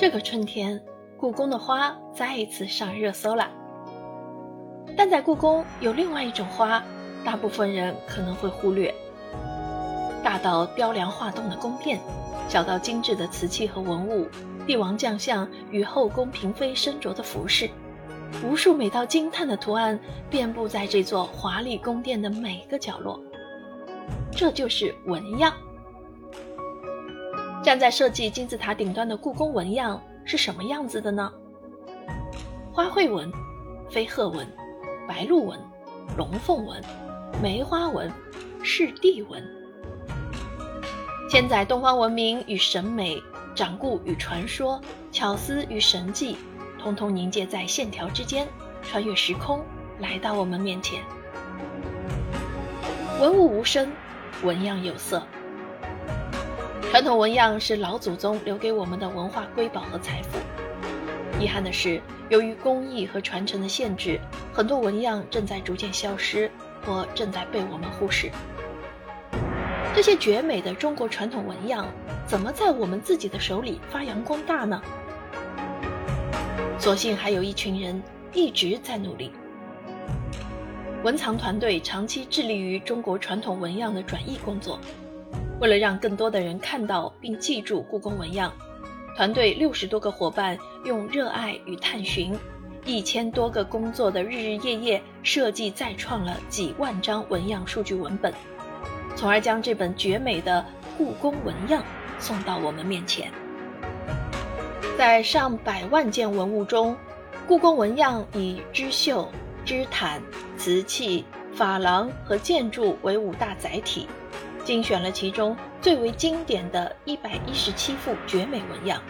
这个春天，故宫的花再一次上热搜了。但在故宫有另外一种花，大部分人可能会忽略。大到雕梁画栋的宫殿，小到精致的瓷器和文物，帝王将相与后宫嫔妃身着的服饰，无数美到惊叹的图案遍布在这座华丽宫殿的每个角落。这就是纹样。站在设计金字塔顶端的故宫纹样是什么样子的呢？花卉纹、飞鹤纹、白鹭纹、龙凤纹、梅花纹、赤地纹，千载东方文明与审美、掌故与传说、巧思与神迹，通通凝结在线条之间，穿越时空来到我们面前。文物无声，纹样有色。传统纹样是老祖宗留给我们的文化瑰宝和财富。遗憾的是，由于工艺和传承的限制，很多纹样正在逐渐消失，或正在被我们忽视。这些绝美的中国传统纹样，怎么在我们自己的手里发扬光大呢？所幸还有一群人一直在努力。文藏团队长期致力于中国传统纹样的转译工作。为了让更多的人看到并记住故宫纹样，团队六十多个伙伴用热爱与探寻，一千多个工作的日日夜夜，设计再创了几万张纹样数据文本，从而将这本绝美的故宫纹样送到我们面前。在上百万件文物中，故宫纹样以织绣、织毯、瓷器、珐琅和建筑为五大载体。精选了其中最为经典的一百一十七幅绝美纹样，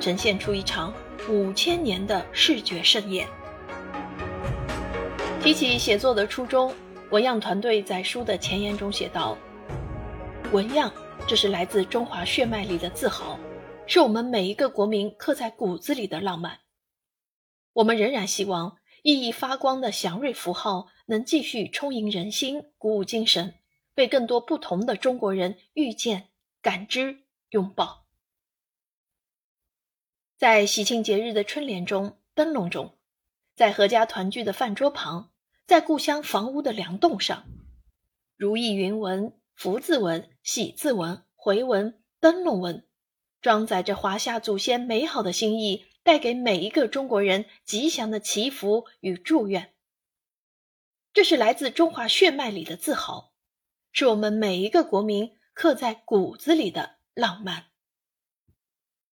呈现出一场五千年的视觉盛宴。提起写作的初衷，纹样团队在书的前言中写道：“纹样，这是来自中华血脉里的自豪，是我们每一个国民刻在骨子里的浪漫。我们仍然希望熠熠发光的祥瑞符号能继续充盈人心，鼓舞精神。”被更多不同的中国人遇见、感知、拥抱，在喜庆节日的春联中、灯笼中，在阖家团聚的饭桌旁，在故乡房屋的梁栋上，如意云纹、福字纹、喜字纹、回纹、灯笼纹，装载着华夏祖先美好的心意，带给每一个中国人吉祥的祈福与祝愿。这是来自中华血脉里的自豪。是我们每一个国民刻在骨子里的浪漫。